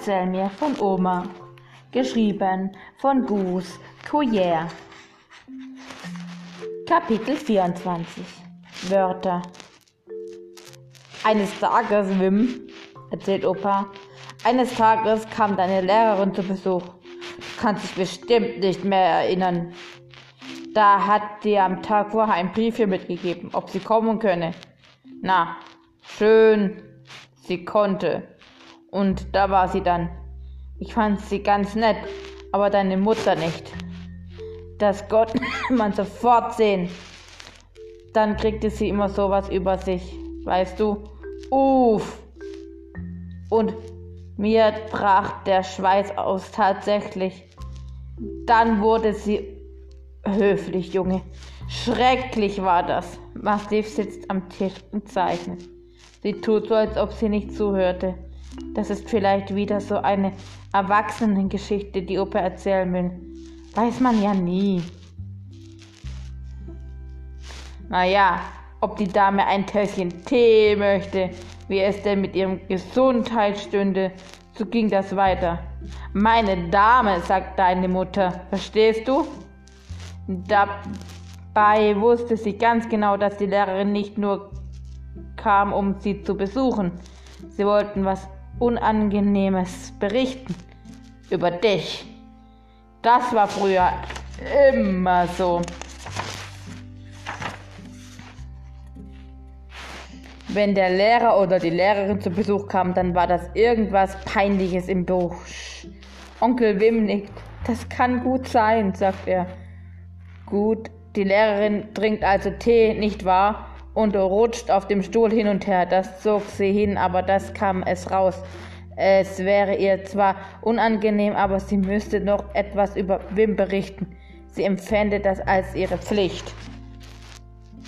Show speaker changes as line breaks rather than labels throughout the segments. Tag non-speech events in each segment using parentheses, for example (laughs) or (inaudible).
Erzähl mir von Oma. Geschrieben von Gus Couillère. Kapitel 24 Wörter Eines Tages, Wim, erzählt Opa, eines Tages kam deine Lehrerin zu Besuch. Du kannst dich bestimmt nicht mehr erinnern. Da hat dir am Tag vorher ein Briefchen mitgegeben, ob sie kommen könne. Na, schön, sie konnte. Und da war sie dann. Ich fand sie ganz nett, aber deine Mutter nicht. Das Gott (laughs) man sofort sehen. Dann kriegte sie immer sowas über sich, weißt du? Uff. Und mir brach der Schweiß aus tatsächlich. Dann wurde sie höflich, Junge. Schrecklich war das. Massiv sitzt am Tisch und zeichnet. Sie tut so, als ob sie nicht zuhörte. Das ist vielleicht wieder so eine Erwachsenengeschichte, die Opa erzählen will. Weiß man ja nie. Naja, ob die Dame ein Tässchen Tee möchte, wie es denn mit ihrem Gesundheit stünde, so ging das weiter. Meine Dame, sagt deine Mutter, verstehst du? Dabei wusste sie ganz genau, dass die Lehrerin nicht nur kam, um sie zu besuchen. Sie wollten was Unangenehmes berichten über dich. Das war früher immer so. Wenn der Lehrer oder die Lehrerin zu Besuch kam, dann war das irgendwas Peinliches im Buch. Onkel Wim nickt. Das kann gut sein, sagt er. Gut, die Lehrerin trinkt also Tee, nicht wahr? Und rutscht auf dem Stuhl hin und her. Das zog sie hin, aber das kam es raus. Es wäre ihr zwar unangenehm, aber sie müsste noch etwas über Wim berichten. Sie empfände das als ihre Pflicht.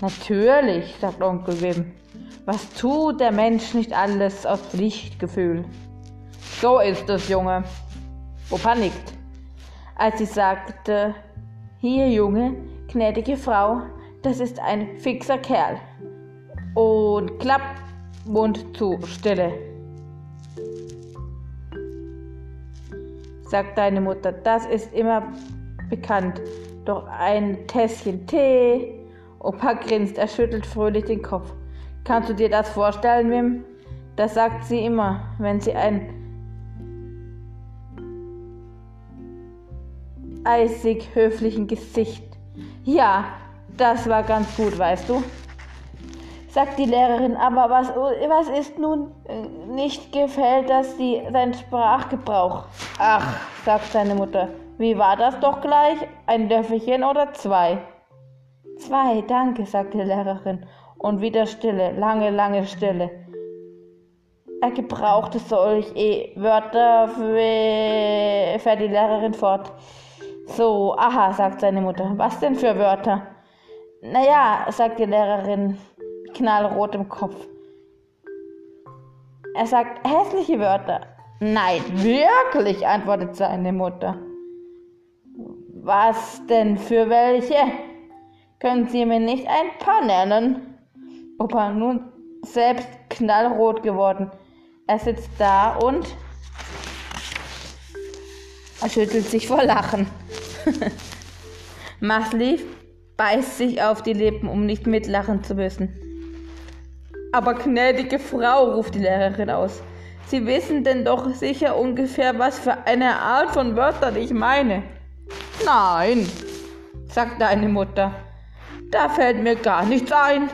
Natürlich, sagt Onkel Wim. Was tut der Mensch nicht alles aus Pflichtgefühl? So ist es, Junge. Opa nickt. Als sie sagte, hier, Junge, gnädige Frau, das ist ein fixer Kerl. Und klapp, Mund zu, Stille. Sagt deine Mutter, das ist immer bekannt. Doch ein Tässchen Tee. Opa grinst, er schüttelt fröhlich den Kopf. Kannst du dir das vorstellen, Wim? Das sagt sie immer, wenn sie ein eisig höflichen Gesicht. Ja, das war ganz gut, weißt du? Sagt die Lehrerin, aber was, was ist nun äh, nicht gefällt, dass sie sein Sprachgebrauch. Ach, sagt seine Mutter, wie war das doch gleich? Ein Löffelchen oder zwei? Zwei, danke, sagt die Lehrerin. Und wieder Stille, lange, lange Stille. Er gebrauchte solch eh Wörter, fährt die Lehrerin fort. So, aha, sagt seine Mutter. Was denn für Wörter? Naja, sagt die Lehrerin, knallrot im Kopf. Er sagt hässliche Wörter. Nein, wirklich, antwortet seine Mutter. Was denn für welche? Können Sie mir nicht ein paar nennen? Opa nun selbst knallrot geworden. Er sitzt da und er schüttelt sich vor Lachen. (laughs) Masli beißt sich auf die Lippen, um nicht mitlachen zu müssen. Aber gnädige Frau, ruft die Lehrerin aus, Sie wissen denn doch sicher ungefähr, was für eine Art von Wörtern ich meine. Nein, sagt deine Mutter, da fällt mir gar nichts ein.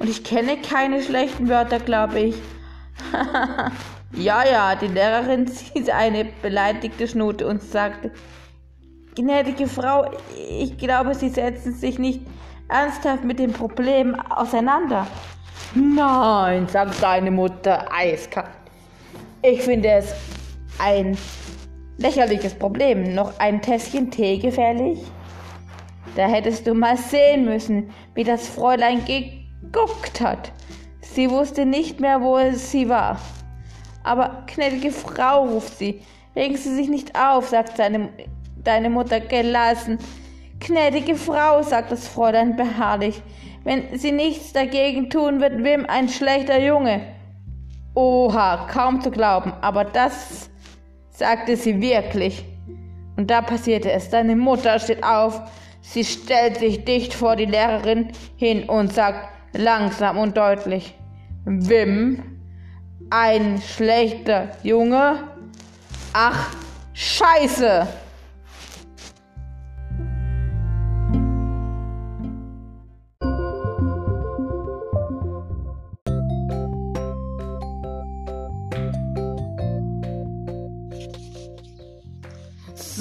Und ich kenne keine schlechten Wörter, glaube ich. (laughs) ja, ja, die Lehrerin (laughs) zieht eine beleidigte Schnute und sagte, gnädige Frau, ich glaube, Sie setzen sich nicht ernsthaft mit dem Problem auseinander. Nein, sagt seine Mutter eiskalt. Ich finde es ein lächerliches Problem. Noch ein Tässchen Tee gefährlich? Da hättest du mal sehen müssen, wie das Fräulein geguckt hat. Sie wusste nicht mehr, wo sie war. Aber gnädige Frau, ruft sie, regen Sie sich nicht auf, sagt seine, deine Mutter gelassen. Gnädige Frau, sagt das Fräulein beharrlich, wenn sie nichts dagegen tun, wird Wim ein schlechter Junge. Oha, kaum zu glauben, aber das sagte sie wirklich. Und da passierte es. Deine Mutter steht auf, sie stellt sich dicht vor die Lehrerin hin und sagt langsam und deutlich, Wim, ein schlechter Junge? Ach, scheiße!